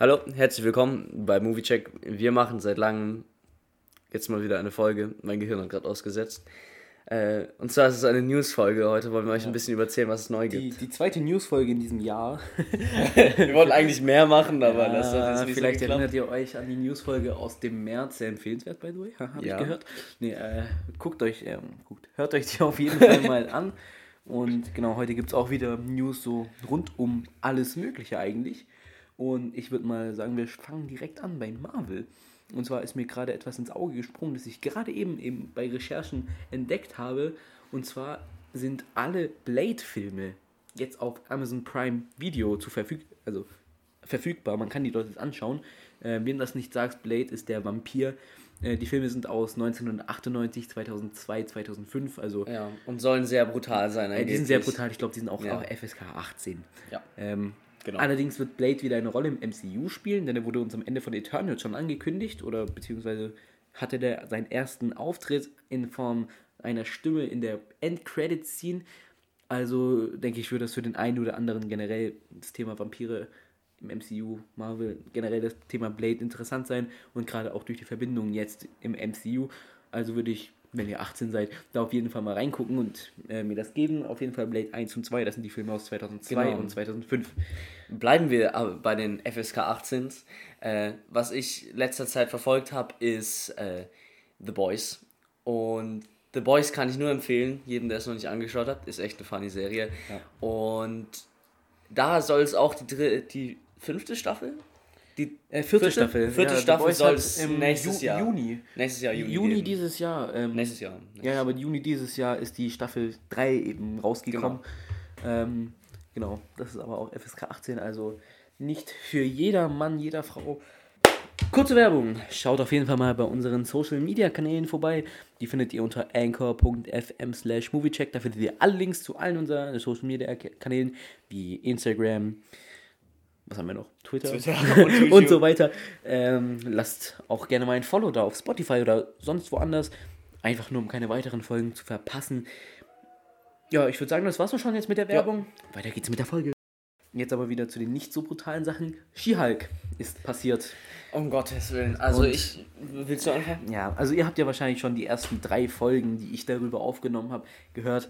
Hallo, herzlich willkommen bei Moviecheck. Wir machen seit langem jetzt mal wieder eine Folge. Mein Gehirn hat gerade ausgesetzt. Äh, und zwar ist es eine News-Folge. Heute wollen wir euch ein bisschen überzählen, was es neu Die, gibt. die zweite News-Folge in diesem Jahr. Wir wollten eigentlich mehr machen, aber das hat jetzt nicht vielleicht so erinnert ihr euch an die News-Folge aus dem März. Sehr empfehlenswert, by the way. Habe Ja. ich gehört. Nee, äh, guckt euch, ähm, guckt, hört euch die auf jeden Fall mal an. Und genau, heute gibt es auch wieder News so rund um alles Mögliche eigentlich. Und ich würde mal sagen, wir fangen direkt an bei Marvel. Und zwar ist mir gerade etwas ins Auge gesprungen, das ich gerade eben, eben bei Recherchen entdeckt habe. Und zwar sind alle Blade-Filme jetzt auf Amazon Prime Video zu verfüg also verfügbar. Man kann die dort jetzt anschauen. Äh, wem das nicht sagt, Blade ist der Vampir. Äh, die Filme sind aus 1998, 2002, 2005. Also Ja, und sollen sehr brutal sein. äh, die sind sehr brutal. Ich glaube, die sind auch, Ja. auch FSK 18. Ja. Ähm, Genau. Allerdings wird Blade wieder eine Rolle im MCU spielen, denn er wurde uns am Ende von Eternal schon angekündigt oder beziehungsweise hatte der seinen ersten Auftritt in Form einer Stimme in der End-Credit-Scene. Also denke ich, würde das für den einen oder anderen generell das Thema Vampire im MCU, Marvel, generell das Thema Blade interessant sein und gerade auch durch die Verbindung jetzt im MCU. Also würde ich, wenn ihr 18 seid, da auf jeden Fall mal reingucken und äh, mir das geben. Auf jeden Fall Blade 1 und 2, das sind die Filme aus 2002 Genau. und 2005. Bleiben wir aber bei den FSK 18s. Äh, was ich letzter Zeit verfolgt habe, ist äh, The Boys. Und The Boys kann ich nur empfehlen, jedem, der es noch nicht angeschaut hat. Ist echt eine funny Serie. Und da soll es auch die, die fünfte Staffel? Die Äh, vierte, Staffel. Vierte Ja, Staffel soll es im nächstes Ju- Jahr. Juni. Nächstes Jahr Juni. Juni geben. dieses Jahr. Ähm, Nächstes Jahr. Ja, ja, aber Juni dieses Jahr ist die Staffel 3 eben rausgekommen. Genau. Ähm, genau, das ist aber auch FSK 18, also nicht für jeder Mann, jeder Frau. Kurze Werbung. Schaut auf jeden Fall mal bei unseren Social Media Kanälen vorbei. Die findet ihr unter anchor.fm slash moviecheck. Da findet ihr alle Links zu allen unseren Social Media Kanälen wie Instagram, was haben wir noch? Twitter, Twitter und und so weiter. Ähm, lasst auch gerne mal ein Follow da auf Spotify oder sonst woanders. Einfach nur, um keine weiteren Folgen zu verpassen. Ja, ich würde sagen, das war's auch schon jetzt mit der Werbung. Weiter geht's mit der Folge. Jetzt aber wieder zu den nicht so brutalen Sachen. She-Hulk ist passiert. Um Gottes Willen. Also Und- ich. Willst du anfangen? Ja, also ihr habt ja wahrscheinlich schon die ersten drei Folgen, die ich darüber aufgenommen habe, gehört.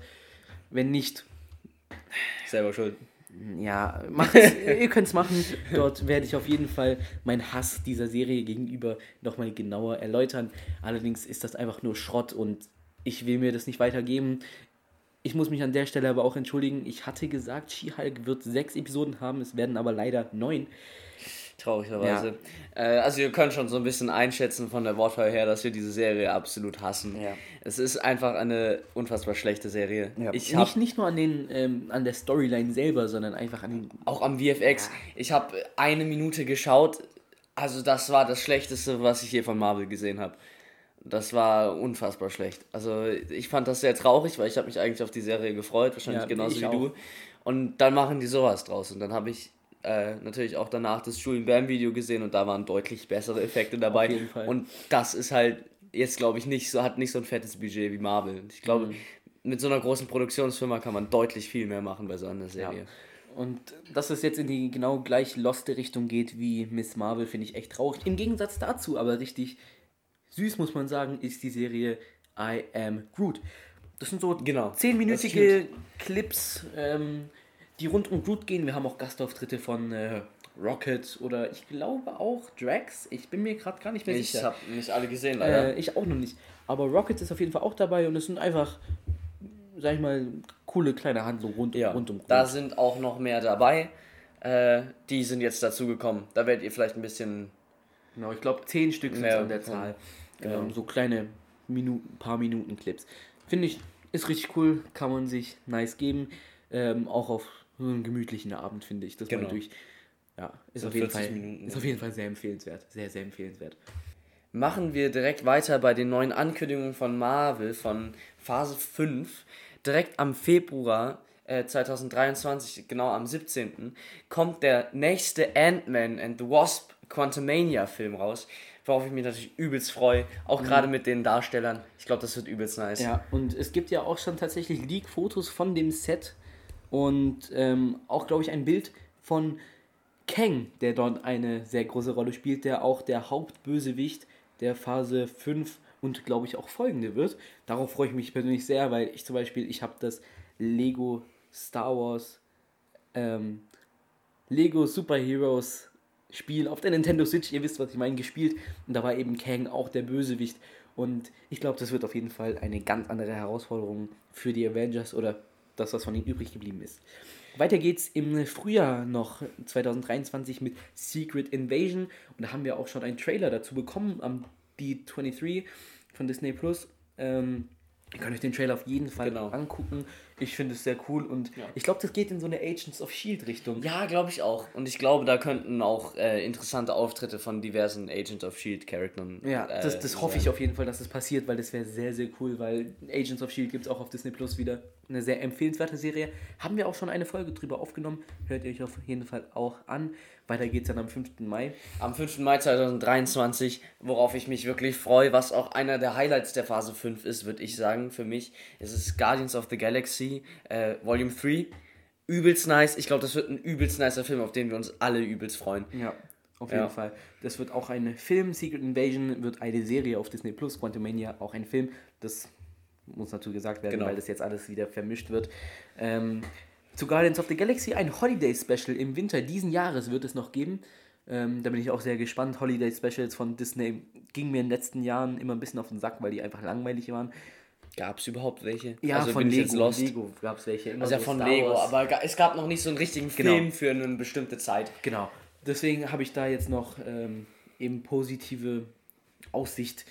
Wenn nicht, Selber schuld. Ja, ihr könnt es machen. Dort werde ich auf jeden Fall meinen Hass dieser Serie gegenüber nochmal genauer erläutern. Allerdings ist das einfach nur Schrott und ich will mir das nicht weitergeben. Ich muss mich an der Stelle aber auch entschuldigen. Ich hatte gesagt, She-Hulk wird sechs Episoden haben, es werden aber leider neun. Traurigerweise. Äh, also ihr könnt schon so ein bisschen einschätzen von der Wortwahl her, dass wir diese Serie absolut hassen. Ja. Es ist einfach eine unfassbar schlechte Serie. Ich hab nicht, nicht nur an, den, ähm, an der Storyline selber, sondern einfach an den. auch am VFX, ich habe eine Minute geschaut, also das war das Schlechteste, was ich je von Marvel gesehen habe. Das war unfassbar schlecht. Also ich fand das sehr traurig, weil ich habe mich eigentlich auf die Serie gefreut, wahrscheinlich Ja, genauso ich wie auch. du. Und dann machen die sowas draus. Und dann habe ich äh, natürlich auch danach das Julian Bam Video gesehen und da waren deutlich bessere Effekte dabei. Auf jeden Fall. Und das ist halt jetzt, glaube ich, nicht so, hat nicht so ein fettes Budget wie Marvel. Ich glaube, Mhm. mit so einer großen Produktionsfirma kann man deutlich viel mehr machen bei so einer Ja. Serie. Und dass es jetzt in die genau gleich loste Richtung geht wie Miss Marvel, finde ich echt traurig. Im Gegensatz dazu, aber richtig süß, muss man sagen, ist die Serie I Am Groot. Das sind so Genau. zehnminütige Clips, ähm, die rund um Groot gehen. Wir haben auch Gastauftritte von äh, Rocket oder ich glaube auch Drax. Ich bin mir gerade gar nicht mehr Ich sicher. habe nicht alle gesehen, leider. Äh, ich auch noch nicht. Aber Rocket ist auf jeden Fall auch dabei und es sind einfach, sag ich mal, coole kleine Handlungen rund, Ja, rund um Groot. da sind auch noch mehr dabei. Äh, die sind jetzt dazugekommen. Da werdet ihr vielleicht ein bisschen. Genau, ich glaube, zehn Stück sind Mehr an der. Zahl. Genau. Ähm, so kleine Minuten, paar Minuten Clips. Finde ich, ist richtig cool, kann man sich nice geben. Ähm, auch auf so einen gemütlichen Abend, finde ich. Das Genau. mal durch. Ja, ist, auf jeden 40 Fall, Minuten. ist auf jeden Fall sehr empfehlenswert. Sehr, sehr empfehlenswert. Machen wir direkt weiter bei den neuen Ankündigungen von Marvel von Phase 5. Direkt am Februar äh, 2023, genau am 17., kommt der nächste Ant-Man and the Wasp Quantumania Film raus. Worauf ich mich natürlich übelst freue. Auch gerade mit den Darstellern. Ich glaube, das wird übelst nice. Ja, und es gibt ja auch schon tatsächlich Leak-Fotos von dem Set und ähm, auch, glaube ich, ein Bild von Kang, der dort eine sehr große Rolle spielt, der auch der Hauptbösewicht der Phase 5 und glaube ich auch folgende wird. Darauf freue ich mich persönlich sehr, weil ich zum Beispiel, ich habe das Lego Star Wars ähm, Lego Superheroes Spiel auf der Nintendo Switch, ihr wisst, was ich meine, gespielt. Und da war eben Kang auch der Bösewicht. Und ich glaube, das wird auf jeden Fall eine ganz andere Herausforderung für die Avengers oder das, was von ihnen übrig geblieben ist. Weiter geht's im Frühjahr noch 2023 mit Secret Invasion. Und da haben wir auch schon einen Trailer dazu bekommen am D23 von Disney Plus. Ähm, Ihr könnt euch den Trailer auf jeden Fall genau. angucken. Ich finde es sehr cool und ja. ich glaube, das geht in so eine Agents of Shield Richtung. Ja, glaube ich auch. Und ich glaube, da könnten auch äh, interessante Auftritte von diversen Agents of Shield Charakteren. Ja, äh, das, das hoffe ich auf jeden Fall, dass das passiert, weil das wäre sehr, sehr cool, weil Agents of Shield gibt es auch auf Disney Plus wieder. Eine sehr empfehlenswerte Serie. Haben wir auch schon eine Folge drüber aufgenommen. Hört ihr euch auf jeden Fall auch an. Weiter geht es dann am 5. Mai. Am 5. Mai 2023, worauf ich mich wirklich freue, was auch einer der Highlights der Phase 5 ist, würde ich sagen, für mich. Es ist Guardians of the Galaxy äh, Volume 3. Übelst nice. Ich glaube, das wird ein übelst nicer Film, auf den wir uns alle übelst freuen. Ja, auf jeden ja. Fall. Das wird auch ein Film. Secret Invasion wird eine Serie auf Disney Plus. Quantumania auch ein Film. Das muss natürlich gesagt werden, genau. weil das jetzt alles wieder vermischt wird. Ähm, zu Guardians of the Galaxy ein Holiday Special im Winter diesen Jahres wird es noch geben. Ähm, da bin ich auch sehr gespannt. Holiday Specials von Disney gingen mir in den letzten Jahren immer ein bisschen auf den Sack, weil die einfach langweilig waren. Gab es überhaupt welche? Ja, also von Lego, Lego gab es welche. Immer also ja, so von Star Lego, Wars. aber es gab noch nicht so einen richtigen genau. Film für eine bestimmte Zeit. Genau. Deswegen habe ich da jetzt noch ähm, eben positive Aussicht.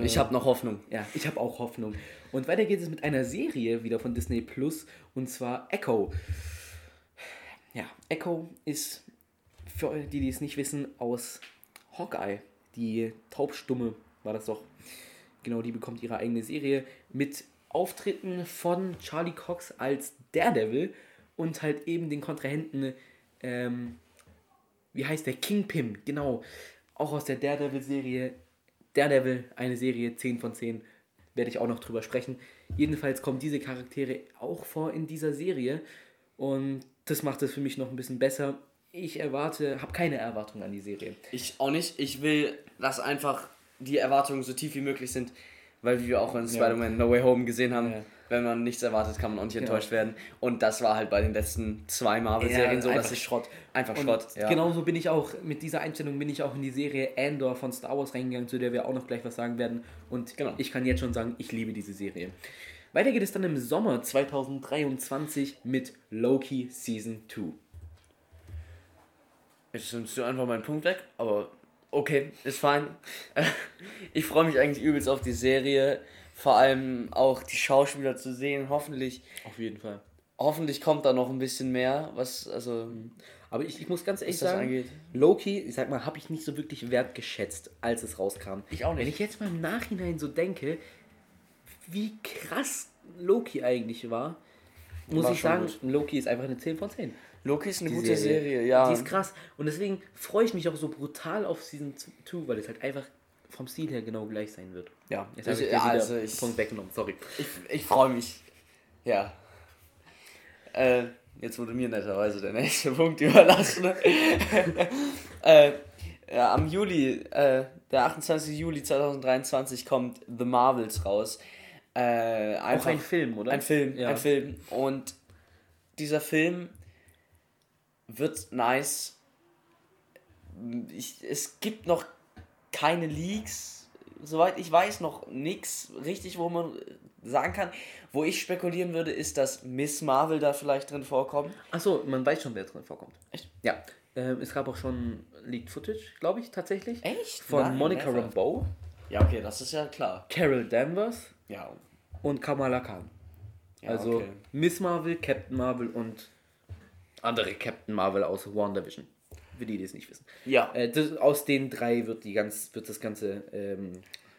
Ich habe noch Hoffnung. Ja, ich habe auch Hoffnung. Und weiter geht es mit einer Serie wieder von Disney Plus und zwar Echo. Ja, Echo ist für die, die es nicht wissen, aus Hawkeye. Die Taubstumme war das doch. Genau, die bekommt ihre eigene Serie mit Auftritten von Charlie Cox als Daredevil und halt eben den Kontrahenten, ähm, wie heißt der? Kingpin, genau. Auch aus der Daredevil-Serie. Daredevil, eine Serie 10 von 10 werde ich auch noch drüber sprechen. Jedenfalls kommen diese Charaktere auch vor in dieser Serie und das macht es für mich noch ein bisschen besser. Ich erwarte, habe keine Erwartungen an die Serie. Ich auch nicht. Ich will, dass einfach die Erwartungen so tief wie möglich sind, weil wie wir auch in Spider-Man No Way Home gesehen haben, ja. Wenn man nichts erwartet, kann man auch nicht genau. enttäuscht werden. Und das war halt bei den letzten zwei Marvel-Serien ja, so, dass ich Schrott. Einfach und Schrott. Ja. Genauso bin ich auch, mit dieser Einstellung bin ich auch in die Serie Andor von Star Wars reingegangen, zu der wir auch noch gleich was sagen werden. Und genau. ich kann jetzt schon sagen, ich liebe diese Serie. Weiter geht es dann im Sommer 2023 mit Loki Season 2. Jetzt nimmst du einfach meinen Punkt weg, aber okay, ist fein. Ich freue mich eigentlich übelst auf die Serie. Vor allem auch die Schauspieler zu sehen, hoffentlich. Auf jeden Fall. Hoffentlich kommt da noch ein bisschen mehr, was, also. Aber ich, ich muss ganz ehrlich sagen, angeht. Loki, ich sag mal, habe ich nicht so wirklich wertgeschätzt, als es rauskam. Ich auch nicht. Wenn ich jetzt mal im Nachhinein so denke, wie krass Loki eigentlich war, muss war ich sagen, gut. Loki ist einfach eine 10 von 10. Loki ist eine die gute Serie. Serie. ja. Die ist krass. Und deswegen freue ich mich auch so brutal auf Season 2, weil es halt einfach vom Stil her genau gleich sein wird. Ja, jetzt habe ich, ja, also ich Punkt weggenommen, sorry. Ich, ich freue mich. Ja. Äh, jetzt wurde mir netterweise der nächste Punkt überlassen. äh, ja, am Juli, äh, der 28. Juli 2023 kommt The Marvels raus. Äh, Auch ein Film, oder? Ein Film, ja. ein Film. Und dieser Film wird nice. Ich, es gibt noch keine Leaks, soweit ich weiß, noch nichts richtig, wo man sagen kann. Wo ich spekulieren würde, ist, dass Miss Marvel da vielleicht drin vorkommt. Achso, man weiß schon, wer drin vorkommt. Echt? Ja. Ähm, es gab auch schon Leaked Footage, glaube ich, tatsächlich. Echt? Von Nein, Monica Rambeau. Ja, okay, das ist ja klar. Carol Danvers. Ja. Und Kamala Khan. Ja, also okay. Miss Marvel, Captain Marvel und andere Captain Marvel aus WandaVision. Für die, die es nicht wissen. Ja. Äh, das, aus den drei wird, die ganz, wird das Ganze ähm,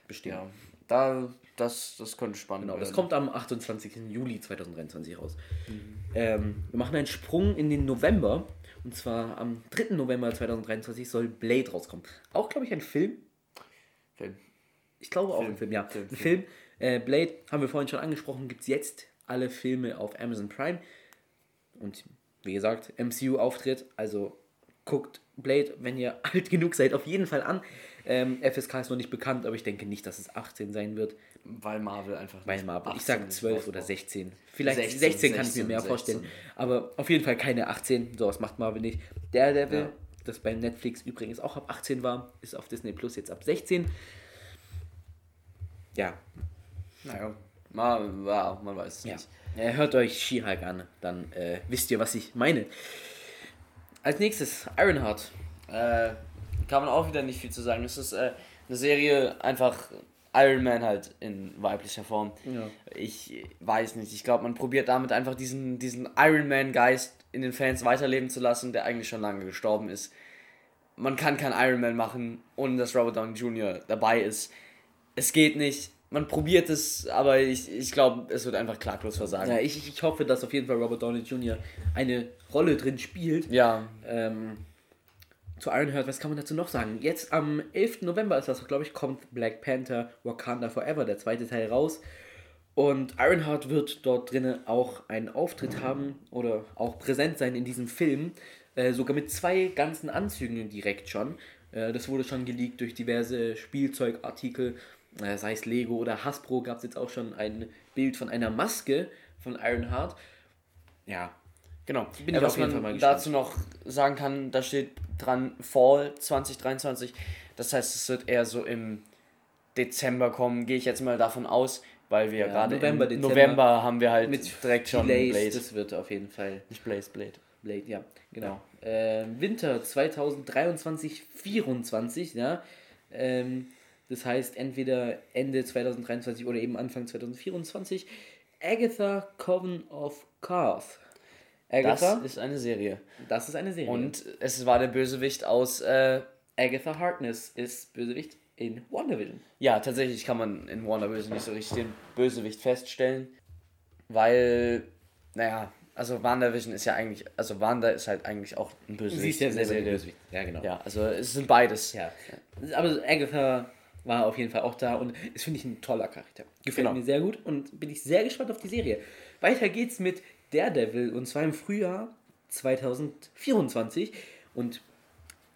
bestehen. Ja. Da, das, das könnte spannend genau, werden. Das kommt am 28. Juli 2023 raus. Mhm. Ähm, wir machen einen Sprung in den November. Und zwar am 3. November 2023 soll Blade rauskommen. Auch, glaube ich, ein Film. Film. Ich glaube Film. auch ein Film, ja. Film. Ein Film. Äh, Blade haben wir vorhin schon angesprochen, gibt es jetzt alle Filme auf Amazon Prime. Und wie gesagt, MCU-Auftritt, also guckt Blade, wenn ihr alt genug seid, auf jeden Fall an. Ähm, FSK ist noch nicht bekannt, aber ich denke nicht, dass es 18 sein wird. Weil Marvel einfach. Weil Marvel, ich sag 18 12 oder rausbraucht. 16. Vielleicht 16, 16, kann ich mir mehr 16. vorstellen. Aber auf jeden Fall keine 18. Sowas macht Marvel nicht. Daredevil, Ja. das bei Netflix übrigens auch ab 18 war, ist auf Disney Plus jetzt ab 16. Ja, Naja, ja, man weiß es Ja. nicht. Hört euch She-Hulk an, dann äh, wisst ihr, was ich meine. Als nächstes Ironheart. Äh, kann man auch wieder nicht viel zu sagen. Es ist äh, eine Serie, einfach Iron Man halt in weiblicher Form. Ja. Ich weiß nicht. Ich glaube, man probiert damit einfach diesen, diesen Iron Man-Geist in den Fans weiterleben zu lassen, der eigentlich schon lange gestorben ist. Man kann kein Iron Man machen, ohne dass Robert Downey Jr. dabei ist. Es geht nicht. Man probiert es, aber ich, ich glaube, es wird einfach klaglos versagen. Ja, ich, ich hoffe, dass auf jeden Fall Robert Downey Jr. eine Rolle drin spielt. ja, Ähm, zu Ironheart, was kann man dazu noch sagen? Jetzt am 11. November ist das, glaube ich, kommt Black Panther Wakanda Forever, der zweite Teil raus. Und Ironheart wird dort drinnen auch einen Auftritt haben oder auch präsent sein in diesem Film. Äh, sogar mit zwei ganzen Anzügen direkt schon. Äh, das wurde schon geleakt durch diverse Spielzeugartikel, sei es Lego oder Hasbro, gab es jetzt auch schon ein Bild von einer Maske von Ironheart. Ja, Genau. Bin Äh, ich was auf jeden man Fall mal gespannt. dazu noch sagen kann, da steht dran Fall 2023. Das heißt, es wird eher so im Dezember kommen, gehe ich jetzt mal davon aus, weil wir Ja, gerade November, Dezember November haben wir halt mit direkt schon Blaze. das wird auf jeden Fall Nicht Blaze, Blade. Blade, ja, genau. Ähm, Winter 2023, 24, ja. Ähm, das heißt entweder Ende 2023 oder eben Anfang 2024. Agatha Coven of Carth. Das Agatha, ist eine Serie. das ist eine Serie. Und es war der Bösewicht aus, äh, Agatha Harkness ist Bösewicht in WandaVision. ja, tatsächlich kann man in WandaVision nicht so richtig den Bösewicht feststellen, weil, naja, also WandaVision ist ja eigentlich, also Wanda ist halt eigentlich auch ein Bösewicht. Sie ist ja selber die Serie. Bösewicht. Ja, genau. Ja, also es sind beides. Ja. Aber Agatha war auf jeden Fall auch da und ist, finde ich, ein toller Charakter. Gefällt Genau. mir sehr gut und bin ich sehr gespannt auf die Serie. Weiter geht's mit Daredevil und zwar im Frühjahr 2024 und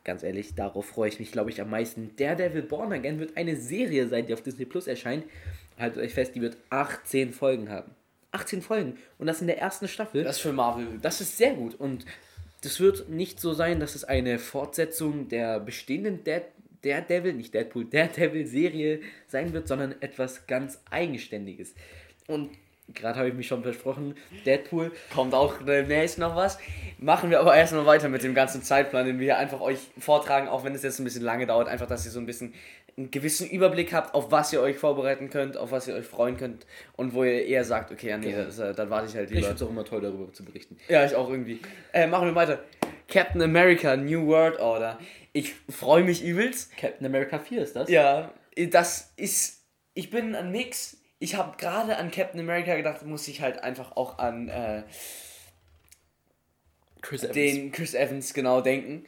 ganz ehrlich, darauf freue ich mich, glaube ich, am meisten. Daredevil Born Again wird eine Serie sein, die auf Disney Plus erscheint. Haltet euch fest, die wird 18 Folgen haben. 18 Folgen und das in der ersten Staffel. Das ist für Marvel. Das ist sehr gut und das wird nicht so sein, dass es eine Fortsetzung der bestehenden Dead, Daredevil, nicht Deadpool, Daredevil-Serie sein wird, sondern etwas ganz Eigenständiges. Und gerade habe ich mich schon versprochen, Deadpool, Kommt auch demnächst noch was. Machen wir aber erstmal weiter mit dem ganzen Zeitplan, den wir hier einfach euch vortragen, auch wenn es jetzt ein bisschen lange dauert. Einfach, dass ihr so ein bisschen einen gewissen Überblick habt, auf was ihr euch vorbereiten könnt, auf was ihr euch freuen könnt und wo ihr eher sagt, okay, ja, nee, das, äh, dann warte ich halt ich lieber. finde es auch immer toll, darüber zu berichten. Ja, ich auch irgendwie. Äh, machen wir weiter. Captain America, New World Order. Ich freue mich übelst. Captain America 4 ist das? Ja, das ist. Ich bin ein Mix. Ich habe gerade an Captain America gedacht, muss ich halt einfach auch an äh, Chris Evans. den Chris Evans genau denken.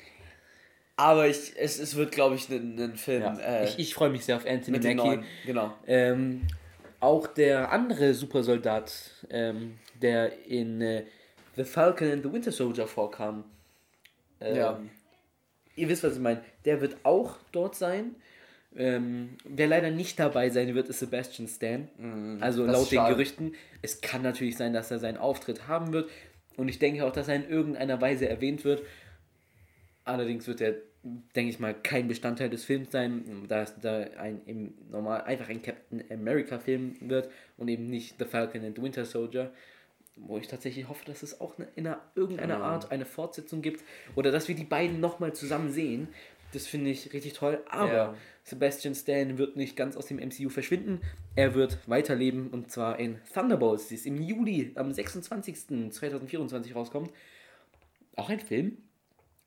Aber ich, es, es wird, glaube ich, ein, ein Film ja. äh, ich, ich freue mich sehr auf Anthony Mackie. Genau. Ähm, auch der andere Supersoldat, ähm, der in äh, The Falcon and the Winter Soldier vorkam. Ähm, Ja. Ihr wisst, was ich meine. Der wird auch dort sein. Ähm, wer leider nicht dabei sein wird, ist Sebastian Stan. also Mhm. das laut den. Gerüchten. Es kann natürlich sein, dass er seinen Auftritt haben wird. Und ich denke auch, dass er in irgendeiner Weise erwähnt wird. Allerdings wird er, denke ich mal, kein Bestandteil des Films sein, da es da ein im normal einfach ein Captain America Film wird und eben nicht The Falcon and the Winter Soldier, wo ich tatsächlich hoffe, dass es auch in einer, irgendeiner Ja. Art eine Fortsetzung gibt oder dass wir die beiden nochmal zusammen sehen. Das finde ich richtig toll. Aber Ja. Sebastian Stan wird nicht ganz aus dem MCU verschwinden. Er wird weiterleben und zwar in Thunderbolts, die ist im Juli am 26. 2024 rauskommt. Auch ein Film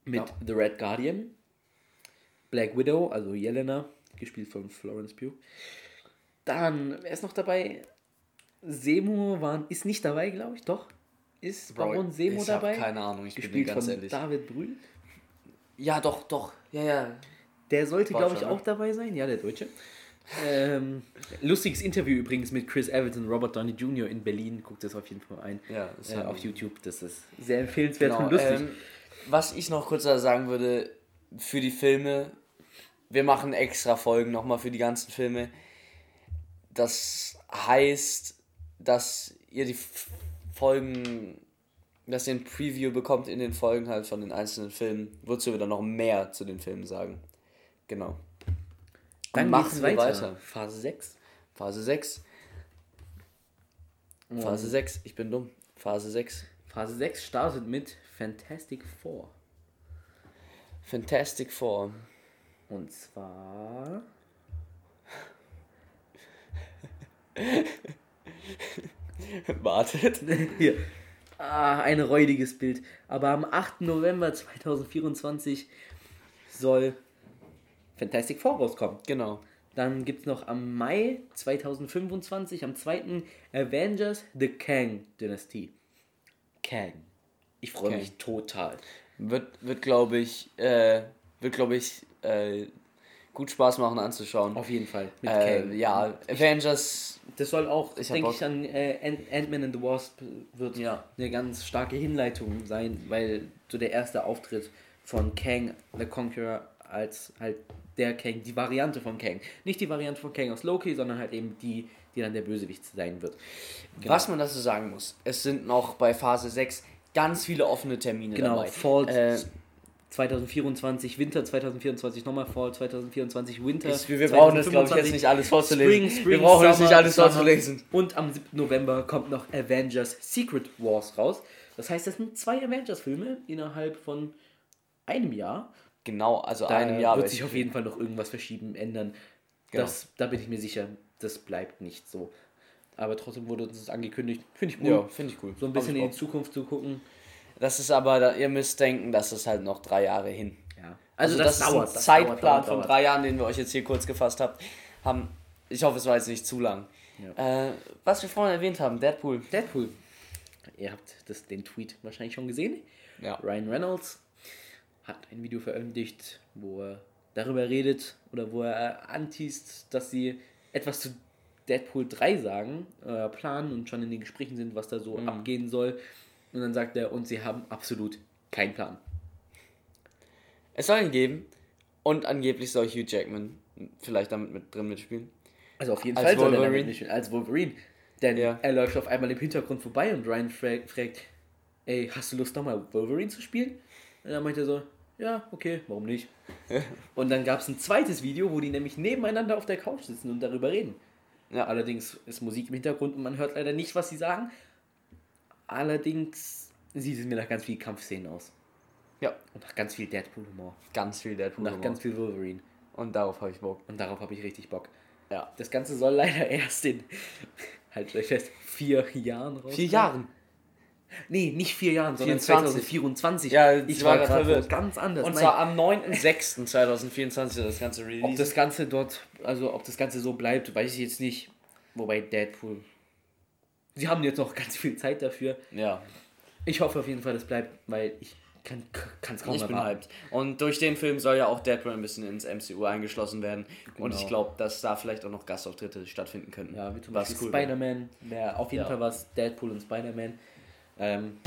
mit Ja. The Red Guardian, Black Widow, also Jelena, gespielt von Florence Pugh. Dann, wer ist noch dabei? Seymour war, ist nicht dabei, glaube ich, doch. Ist Baron Seymour dabei? keine Ahnung, ich bin gespielt dir ganz von ehrlich. David Brühl. Ja, doch, doch. Ja, ja. Der sollte, glaube ich, schon, ne? auch dabei sein. Ja, der Deutsche. ähm, lustiges Interview übrigens mit Chris Evans und Robert Downey Jr. in Berlin. Guckt das auf jeden Fall ein. Ja, äh, auf YouTube. Das ist sehr empfehlenswert Genau, und lustig. ähm, was ich noch kurz sagen würde, für die Filme, wir machen extra Folgen nochmal für die ganzen Filme. Das heißt, dass ihr die Folgen, dass ihr ein Preview bekommt in den Folgen halt von den einzelnen Filmen. Wozu wir dann noch mehr zu den Filmen sagen. Genau. Dann machen wir weiter. weiter. Phase 6. Phase 6. Phase 6, ich bin dumm. Phase 6. Phase 6 startet mit Fantastic Four. Fantastic Four. Und zwar. Wartet. Hier. Ah, ein räudiges Bild. Aber am 8. November 2024 soll Fantastic Four rauskommen. Genau. Dann gibt es noch am Mai 2025, am 2. Avengers The Kang Dynasty. Kang. Ich freue mich total. Wird, wird glaube ich, äh, wird, glaube ich, äh, gut Spaß machen anzuschauen. Auf jeden Fall. Mit äh, Ja, Avengers. Das soll auch, ich denke ich, an äh, Ant-Man and the Wasp wird ja. eine ganz starke Hinleitung sein, weil so der erste Auftritt von Kang the Conqueror als halt der Kang, die Variante von Kang. Nicht die Variante von Kang aus Loki, sondern halt eben die, die dann der Bösewicht sein wird. Genau. Was man dazu sagen muss, es sind noch bei Phase 6 ganz viele offene Termine genau, dabei. Fall äh, 2024, Winter 2024, nochmal Fall 2024, Winter. Ich, wir brauchen das, glaube ich, jetzt nicht alles vorzulesen. Spring, Spring, wir brauchen Summer, das nicht alles vorzulesen. Und am 7. November kommt noch Avengers Secret Wars raus. Das heißt, das sind zwei Avengers-Filme innerhalb von einem Jahr. Genau, also da einem Jahr. wird sich auf jeden Fall noch irgendwas verschieben, ändern. Genau. Das, da bin ich mir sicher, das bleibt nicht so. Aber trotzdem wurde uns das angekündigt. Finde ich cool. Ja, finde ich cool. So ein bisschen in die Zukunft zu gucken. Das ist aber, ihr müsst denken, das ist halt noch drei Jahre hin. Ja. Also, also das, das, dauert. Ist ein das Zeitplan dauert, dauert, dauert. von drei Jahren, den wir euch jetzt hier kurz gefasst habt, haben. Ich hoffe, es war jetzt nicht zu lang. Ja. Äh, was wir vorhin erwähnt haben, Deadpool. Deadpool. Ihr habt das, den Tweet wahrscheinlich schon gesehen. Ja. Ryan Reynolds hat ein Video veröffentlicht, wo er darüber redet oder wo er antießt, dass sie etwas zu Deadpool 3 sagen, äh, planen und schon in den Gesprächen sind, was da so mhm. abgehen soll. Und dann sagt er, und sie haben absolut keinen Plan. Es soll ihn geben und angeblich soll Hugh Jackman vielleicht damit mit drin mitspielen. Also auf jeden als Fall soll Wolverine. er damit mitspielen, als Wolverine. Denn ja. er läuft auf einmal im Hintergrund vorbei und Ryan fragt, fragt ey, hast du Lust nochmal Wolverine zu spielen? Und dann meint er so, ja, okay, warum nicht? und dann gab es ein zweites Video, wo die nämlich nebeneinander auf der Couch sitzen und darüber reden. Ja. Allerdings ist Musik im Hintergrund und man hört leider nicht, was sie sagen. Allerdings sieht es mir nach ganz viel Kampfszenen aus. Ja. Und nach ganz viel Deadpool-Humor. Ganz viel Deadpool-Humor. Nach ganz viel Wolverine. Und darauf habe ich Bock. Und darauf habe ich richtig Bock. Ja. Das Ganze soll leider erst in, halt euch fest, vier Jahren raus. Vier Jahren? Nee, nicht vier Jahren, sondern 2024. Ja, ich war, war gerade ganz anders. Und zwar am 9.06.2024 das ganze Release. Ob das Ganze dort, also ob das Ganze so bleibt, weiß ich jetzt nicht. Wobei Deadpool. Sie haben jetzt noch ganz viel Zeit dafür. Ja. Ich hoffe auf jeden Fall, das bleibt, weil ich kann es kaum ich. Bin hyped. Und durch den Film soll ja auch Deadpool ein bisschen ins MCU eingeschlossen werden. Genau. Und ich glaube, dass da vielleicht auch noch Gastauftritte stattfinden könnten. Ja, wie zum Beispiel cool Spider-Man wäre auf jeden ja. Fall was. Deadpool und Spider-Man. Ähm,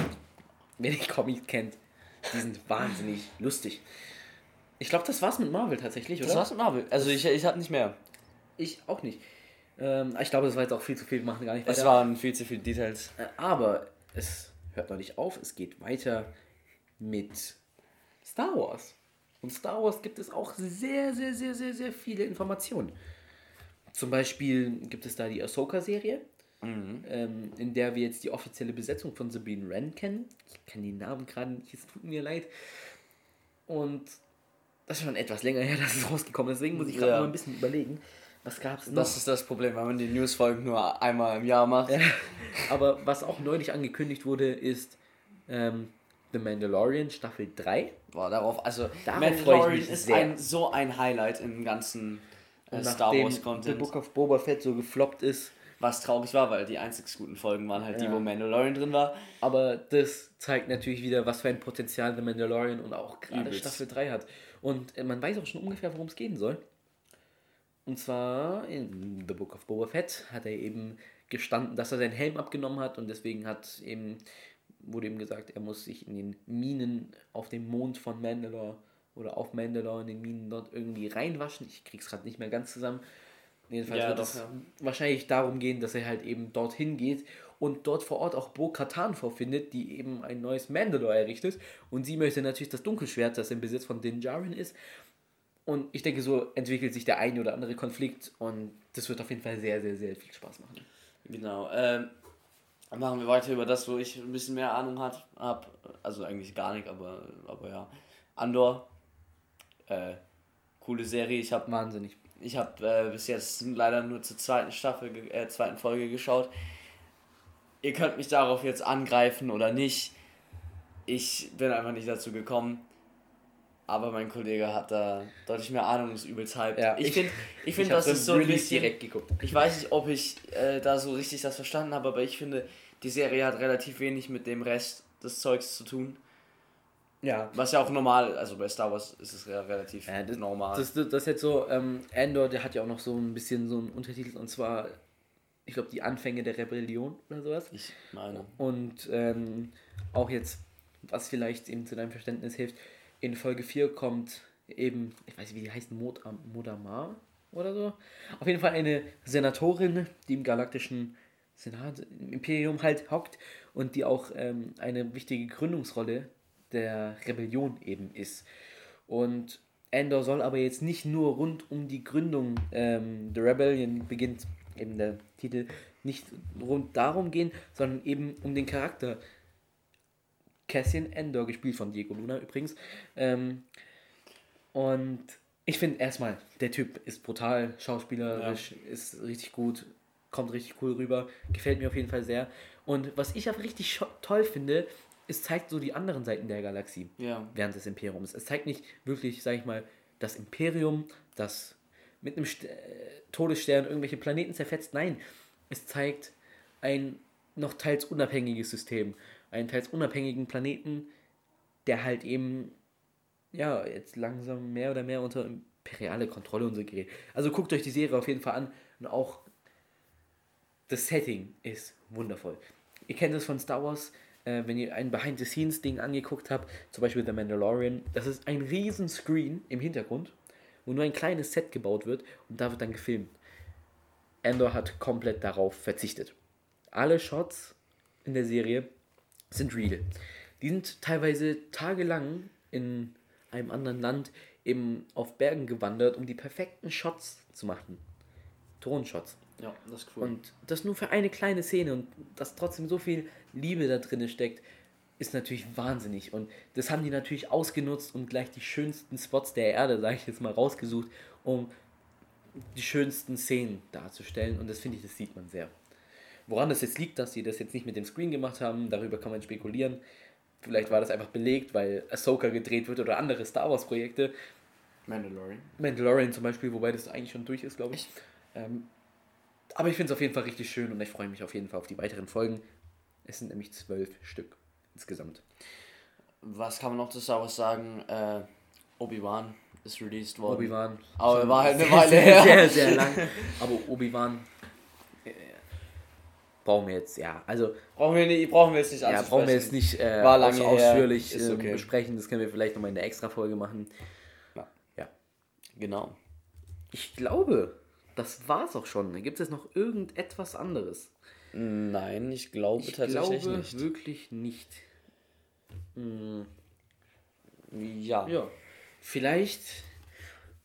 wer die Comics kennt, die sind wahnsinnig lustig. Ich glaube, das war's mit Marvel tatsächlich, oder? Das war's mit Marvel. Also ich, ich hatte nicht mehr. Ich auch nicht. Ähm, ich glaube, das war jetzt auch viel zu viel, wir machen gar nicht weiter. Es waren viel zu viele Details. Äh, aber es hört noch nicht auf, es geht weiter mit Star Wars. Und Star Wars gibt es auch sehr, sehr, sehr, sehr, sehr viele Informationen. Zum Beispiel gibt es da die Ahsoka-Serie, mhm. ähm, in der wir jetzt die offizielle Besetzung von Sabine Wren kennen. Ich kenne die Namen gerade nicht, es tut mir leid. Und das ist schon etwas länger her, dass es rausgekommen ist, deswegen muss ich gerade ja. mal ein bisschen überlegen. Was gab's noch? Das ist das Problem, wenn man die Newsfolgen nur einmal im Jahr macht. Aber was auch neulich angekündigt wurde, ist ähm, The Mandalorian Staffel 3. Boah, darauf, also darauf Mandalorian ist ein, so ein Highlight im ganzen äh, Star Wars Content. The Book of Boba Fett so gefloppt ist. Was traurig war, weil die einzig guten Folgen waren halt ja. die, wo Mandalorian drin war. Aber das zeigt natürlich wieder, was für ein Potenzial The Mandalorian und auch gerade Staffel 3 hat. Und äh, man weiß auch schon ungefähr, worum es gehen soll. Und zwar in The Book of Boba Fett hat er eben gestanden, dass er seinen Helm abgenommen hat und deswegen hat eben wurde ihm gesagt, er muss sich in den Minen auf dem Mond von Mandalore oder auf Mandalore in den Minen dort irgendwie reinwaschen. Ich krieg's gerade nicht mehr ganz zusammen. Jedenfalls Ja, wird es ja. wahrscheinlich darum gehen, dass er halt eben dorthin geht und dort vor Ort auch Bo Katan vorfindet, die eben ein neues Mandalore errichtet. Und sie möchte natürlich das Dunkelschwert, das im Besitz von Din Djarin ist. Und ich denke, so entwickelt sich der eine oder andere Konflikt und das wird auf jeden Fall sehr, sehr, sehr viel Spaß machen. Genau. Ähm, dann machen wir weiter über das, wo ich ein bisschen mehr Ahnung hat, hab. Also eigentlich gar nicht, aber, aber ja. Andor. Äh, coole Serie. Ich habe Wahnsinnig. Ich hab, äh, bis jetzt leider nur zur zweiten Staffel, äh, zweiten Folge geschaut. Ihr könnt mich darauf jetzt angreifen oder nicht. Ich bin einfach nicht dazu gekommen. Aber mein Kollege hat da deutlich mehr Ahnung, ist übelst hyped. Ja, ich finde, ich find, hab das ist so ein bisschen, direkt geguckt. ich weiß nicht, ob ich äh, da so richtig das verstanden habe, aber ich finde, die Serie hat relativ wenig mit dem Rest des Zeugs zu tun. Ja, Was ja auch normal, also bei Star Wars ist es ja relativ Ja, das, normal. Das, das, das ist jetzt so, ähm, Andor, der hat ja auch noch so ein bisschen so einen Untertitel und zwar, ich glaube, die Anfänge der Rebellion oder sowas. ich meine. Und ähm, auch jetzt, was vielleicht eben zu deinem Verständnis hilft, in Folge 4 kommt eben, ich weiß nicht, wie die heißt, Mod Modamar oder so. Auf jeden Fall eine Senatorin, die im galaktischen Senat, im Imperium halt hockt und die auch ähm, eine wichtige Gründungsrolle der Rebellion eben ist. Und Endor soll aber jetzt nicht nur rund um die Gründung ähm, der Rebellion beginnt eben der Titel nicht rund darum gehen, sondern eben um den Charakter. Cassian Endor, gespielt von Diego Luna übrigens. Ähm, und ich finde erstmal, der Typ ist brutal, schauspielerisch, ist richtig gut, kommt richtig cool rüber, gefällt mir auf jeden Fall sehr. Und was ich auch richtig toll finde, es zeigt so die anderen Seiten der Galaxie Ja. während des Imperiums. Es zeigt nicht wirklich, sag ich mal, das Imperium, das mit einem St äh, Todesstern irgendwelche Planeten zerfetzt. Nein, es zeigt ein noch teils unabhängiges System, einen teils unabhängigen Planeten, der halt eben, ja, jetzt langsam mehr oder mehr unter imperiale Kontrolle und so gerät. Also guckt euch die Serie auf jeden Fall an und auch das Setting ist wundervoll. Ihr kennt es von Star Wars, äh, wenn ihr ein Behind-the-Scenes-Ding angeguckt habt, zum Beispiel The Mandalorian, das ist ein riesen Screen im Hintergrund, wo nur ein kleines Set gebaut wird und da wird dann gefilmt. Endor hat komplett darauf verzichtet. Alle Shots in der Serie sind real. Die sind teilweise tagelang in einem anderen Land eben auf Bergen gewandert, um die perfekten Shots zu machen. Tonshots. Ja, das ist cool. Und das nur für eine kleine Szene und dass trotzdem so viel Liebe da drin steckt, ist natürlich wahnsinnig. Und das haben die natürlich ausgenutzt und gleich die schönsten Spots der Erde, sage ich jetzt mal, rausgesucht, um die schönsten Szenen darzustellen. Und das finde ich, das sieht man sehr. Woran das jetzt liegt, dass sie das jetzt nicht mit dem Screen gemacht haben, darüber kann man spekulieren. Vielleicht war das einfach belegt, weil Ahsoka gedreht wird oder andere Star Wars Projekte. Mandalorian. Mandalorian zum Beispiel, wobei das eigentlich schon durch ist, glaube ich. Ähm, aber ich finde es auf jeden Fall richtig schön und ich freue mich auf jeden Fall auf die weiteren Folgen. Es sind nämlich zwölf Stück insgesamt. Was kann man noch zu Star Wars sagen? Äh, Obi-Wan ist released worden. Obi-Wan. Aber schon war halt eine sehr, Weile sehr, her. Sehr, sehr lang. Aber Obi-Wan äh, brauchen wir jetzt, ja. Also, Brauchen wir, nicht, brauchen wir jetzt nicht ja, brauchen wir jetzt nicht äh, War lange aus- ausführlich ähm, okay. besprechen. Das können wir vielleicht nochmal in der Extra-Folge machen. Ja. ja. Genau. Ich glaube, das war's auch schon. Gibt es noch irgendetwas anderes? Nein, ich glaube Ich tatsächlich glaube nicht. wirklich nicht. Hm, Ja. ja. Vielleicht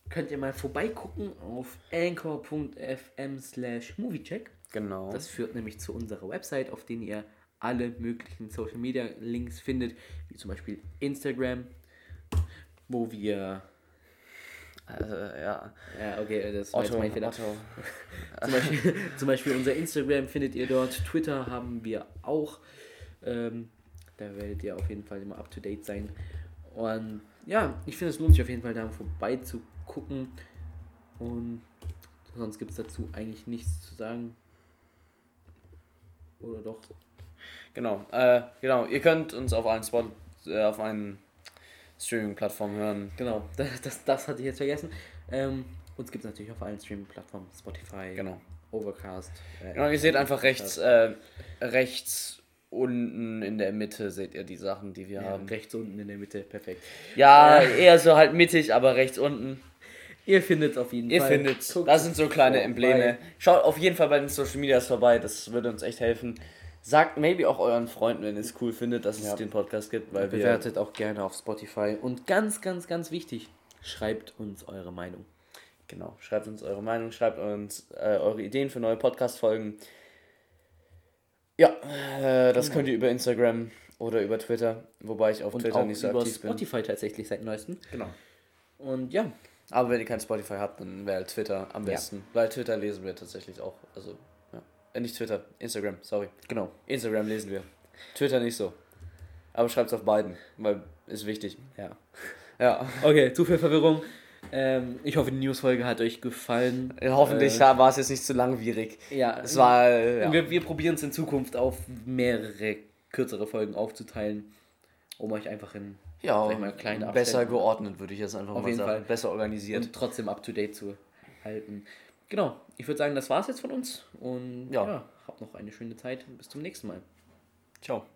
könnt ihr mal vorbeigucken auf anchor.fm slash moviecheck. Genau. Das führt nämlich zu unserer Website, auf der ihr alle möglichen Social Media Links findet, wie zum Beispiel Instagram, wo wir. Also, ja. Ja, okay, das war jetzt Otto, mein Fehler. Otto. Zum Beispiel, zum Beispiel unser Instagram findet ihr dort. Twitter haben wir auch. Ähm, da werdet ihr auf jeden Fall immer up to date sein. Und ja, ich finde, es lohnt sich auf jeden Fall da vorbei zu gucken. Und sonst gibt es dazu eigentlich nichts zu sagen. Oder doch? Genau. Äh, genau. Ihr könnt uns auf allen Spot, äh, auf allen Streaming-Plattformen hören. Genau, das, das, das hatte ich jetzt vergessen. Ähm, uns gibt es natürlich auf allen Streaming-Plattformen. Spotify, Genau. Overcast. äh, Genau, ihr seht einfach rechts, äh, rechts unten in der Mitte seht ihr die Sachen, die wir Ja, haben. rechts unten in der Mitte, perfekt. Ja, eher so halt mittig, aber rechts unten. Ihr findet es auf jeden Ihr Fall. findet, Guckt das sind so kleine vorbei. Embleme. Schaut auf jeden Fall bei den Social Medias vorbei, das würde uns echt helfen. Sagt maybe auch euren Freunden, wenn ihr es cool findet, dass es Ja. den Podcast gibt, weil wir Bewertet auch gerne auf Spotify. Und ganz, ganz, ganz wichtig, schreibt uns eure Meinung. Genau, schreibt uns eure Meinung, schreibt uns äh, eure Ideen für neue Podcast-Folgen. Ja, äh, das könnt ihr über Instagram oder über Twitter, wobei ich auf Und Twitter nicht so aktiv bin. Spotify tatsächlich seit neuestem. Genau. Und ja, Aber wenn ihr kein Spotify habt, dann wäre Twitter am Ja. besten. Weil Twitter lesen wir tatsächlich auch. Also, ja. Äh, nicht Twitter, Instagram, sorry. genau. Instagram lesen wir. Twitter nicht so. Aber schreibt es auf beiden, weil ist wichtig. Ja. Ja. Okay, zu viel Verwirrung. Ähm, ich hoffe, die Newsfolge hat euch gefallen. Hoffentlich Äh, war es jetzt nicht zu langwierig. ja, Es war. äh, Ja. Wir, wir probieren es in Zukunft auf mehrere kürzere Folgen aufzuteilen, um euch einfach in Ja, mal, kleine besser geordnet, würde ich jetzt einfach Auf mal jeden sagen. Fall. Besser organisiert. und trotzdem up to date zu halten. Genau, ich würde sagen, das war's jetzt von uns und Ja. ja, habt noch eine schöne Zeit. Bis zum nächsten Mal. Ciao.